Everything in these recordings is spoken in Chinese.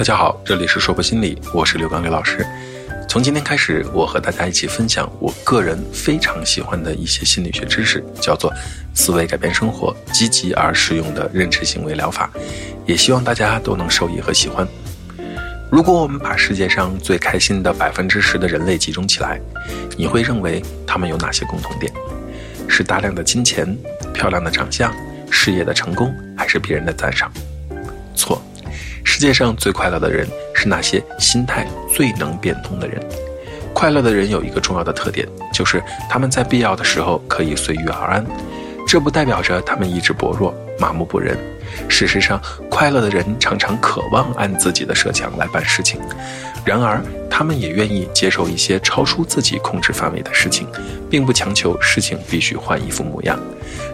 大家好，这里是说博心理，我是刘刚刘老师。从今天开始，我和大家一起分享我个人非常喜欢的一些心理学知识，叫做“思维改变生活，积极而实用的认知行为疗法”，也希望大家都能受益和喜欢。如果我们把世界上最开心的百分之十的人类集中起来，你会认为他们有哪些共同点？是大量的金钱、漂亮的长相、事业的成功，还是别人的赞赏？错。世界上最快乐的人是那些心态最能变通的人。快乐的人有一个重要的特点，就是他们在必要的时候可以随遇而安。这不代表着他们意志薄弱、麻木不仁。事实上，快乐的人常常渴望按自己的设想来办事情，然而他们也愿意接受一些超出自己控制范围的事情，并不强求事情必须换一副模样。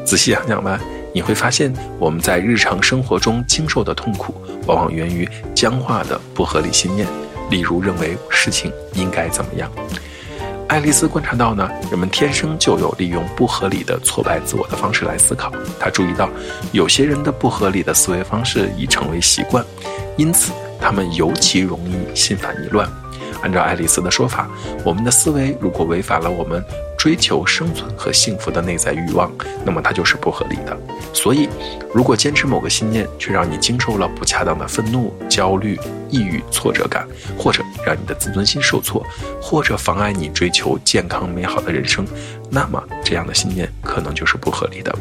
仔细想想吧。你会发现，我们在日常生活中经受的痛苦，往往源于僵化的不合理信念。例如，认为事情应该怎么样。爱丽丝观察到呢，人们天生就有利用不合理的挫败自我的方式来思考。她注意到，有些人的不合理的思维方式已成为习惯，因此他们尤其容易心烦意乱。按照爱丽丝的说法，我们的思维如果违反了我们。追求生存和幸福的内在欲望，那么它就是不合理的。所以，如果坚持某个信念，却让你经受了不恰当的愤怒、焦虑、抑郁、挫折感，或者让你的自尊心受挫，或者妨碍你追求健康美好的人生，那么这样的信念可能就是不合理的。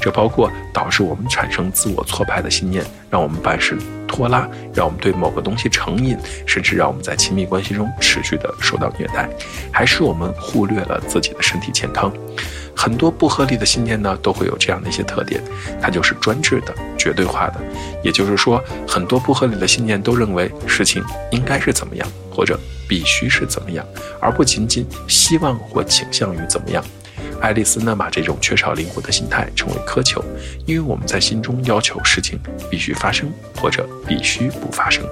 这包括导致我们产生自我挫败的信念，让我们办事。拖拉，让我们对某个东西成瘾，甚至让我们在亲密关系中持续的受到虐待，还是我们忽略了自己的身体健康？很多不合理的信念呢，都会有这样的一些特点，它就是专制的、绝对化的。也就是说，很多不合理的信念都认为事情应该是怎么样，或者必须是怎么样，而不仅仅希望或倾向于怎么样。爱丽丝呢，把这种缺少灵活的心态称为苛求，因为我们在心中要求事情必须发生或者必须不发生。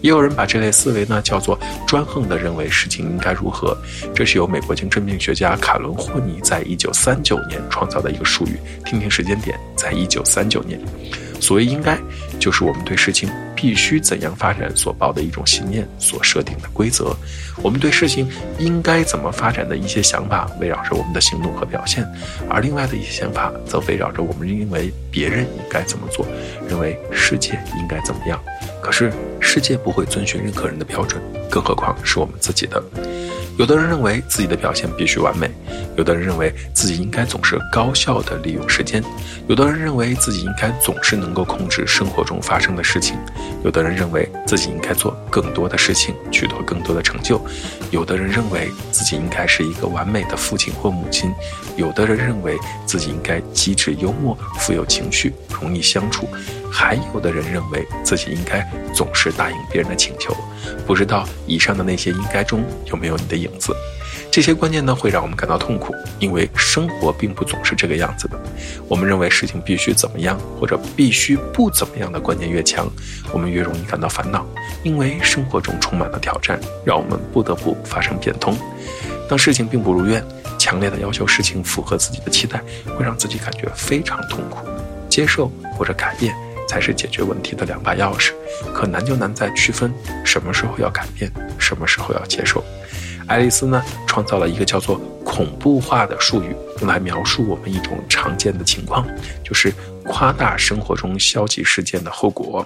也有人把这类思维呢叫做专横的认为事情应该如何，这是由美国精神病学家卡伦霍尼在一九三九年创造的一个术语。听听时间点，在一九三九年。所谓应该，就是我们对事情必须怎样发展所抱的一种信念所设定的规则。我们对事情应该怎么发展的一些想法，围绕着我们的行动和表现；而另外的一些想法，则围绕着我们认为别人应该怎么做，认为世界应该怎么样。可是世界不会遵循任何人的标准，更何况是我们自己的。有的人认为自己的表现必须完美，有的人认为自己应该总是高效的利用时间，有的人认为自己应该总是能够控制生活中发生的事情，有的人认为自己应该做更多的事情，取得更多的成就，有的人认为自己应该是一个完美的父亲或母亲，有的人认为自己应该机智幽默、富有情绪、容易相处。还有的人认为自己应该总是答应别人的请求，不知道以上的那些应该中有没有你的影子？这些观念呢会让我们感到痛苦，因为生活并不总是这个样子的。我们认为事情必须怎么样或者必须不怎么样的观念越强，我们越容易感到烦恼，因为生活中充满了挑战，让我们不得不发生变通。当事情并不如愿，强烈的要求事情符合自己的期待，会让自己感觉非常痛苦。接受或者改变。才是解决问题的两把钥匙，可难就难在区分什么时候要改变，什么时候要接受。爱丽丝呢，创造了一个叫做“恐怖化”的术语，用来描述我们一种常见的情况，就是夸大生活中消极事件的后果。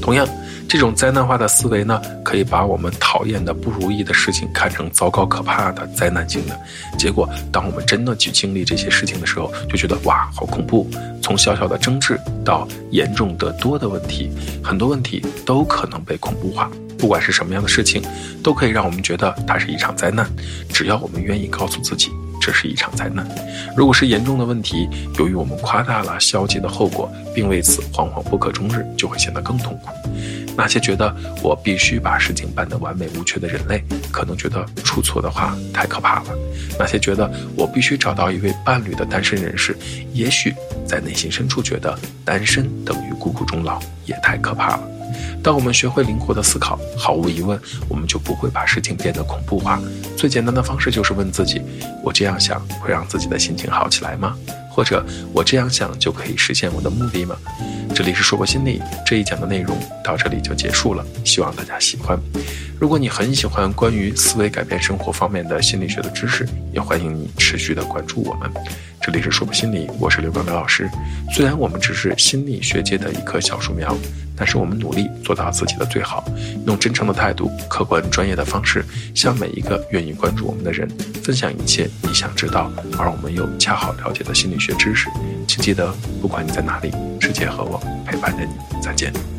同样，这种灾难化的思维呢，可以把我们讨厌的不如意的事情看成糟糕可怕的灾难性的。结果，当我们真的去经历这些事情的时候，就觉得哇，好恐怖！从小小的争执到严重得多的问题，很多问题都可能被恐怖化。不管是什么样的事情，都可以让我们觉得它是一场灾难。只要我们愿意告诉自己。这是一场灾难。如果是严重的问题，由于我们夸大了消极的后果，并为此惶惶不可终日，就会显得更痛苦。那些觉得我必须把事情办得完美无缺的人类，可能觉得出错的话太可怕了。那些觉得我必须找到一位伴侣的单身人士，也许在内心深处觉得单身等于孤苦终老，也太可怕了。当我们学会灵活的思考，毫无疑问，我们就不会把事情变得恐怖化。最简单的方式就是问自己：我这样想会让自己的心情好起来吗？或者我这样想就可以实现我的目的吗？这里是说博心理这一讲的内容到这里就结束了，希望大家喜欢。如果你很喜欢关于思维改变生活方面的心理学的知识，也欢迎你持续的关注我们。这里是说不心理，我是刘刚刘老师。虽然我们只是心理学界的一棵小树苗，但是我们努力做到自己的最好，用真诚的态度、客观专业的方式，向每一个愿意关注我们的人分享一切你想知道而我们又恰好了解的心理学知识。请记得，不管你在哪里，世界和我陪伴着你。再见。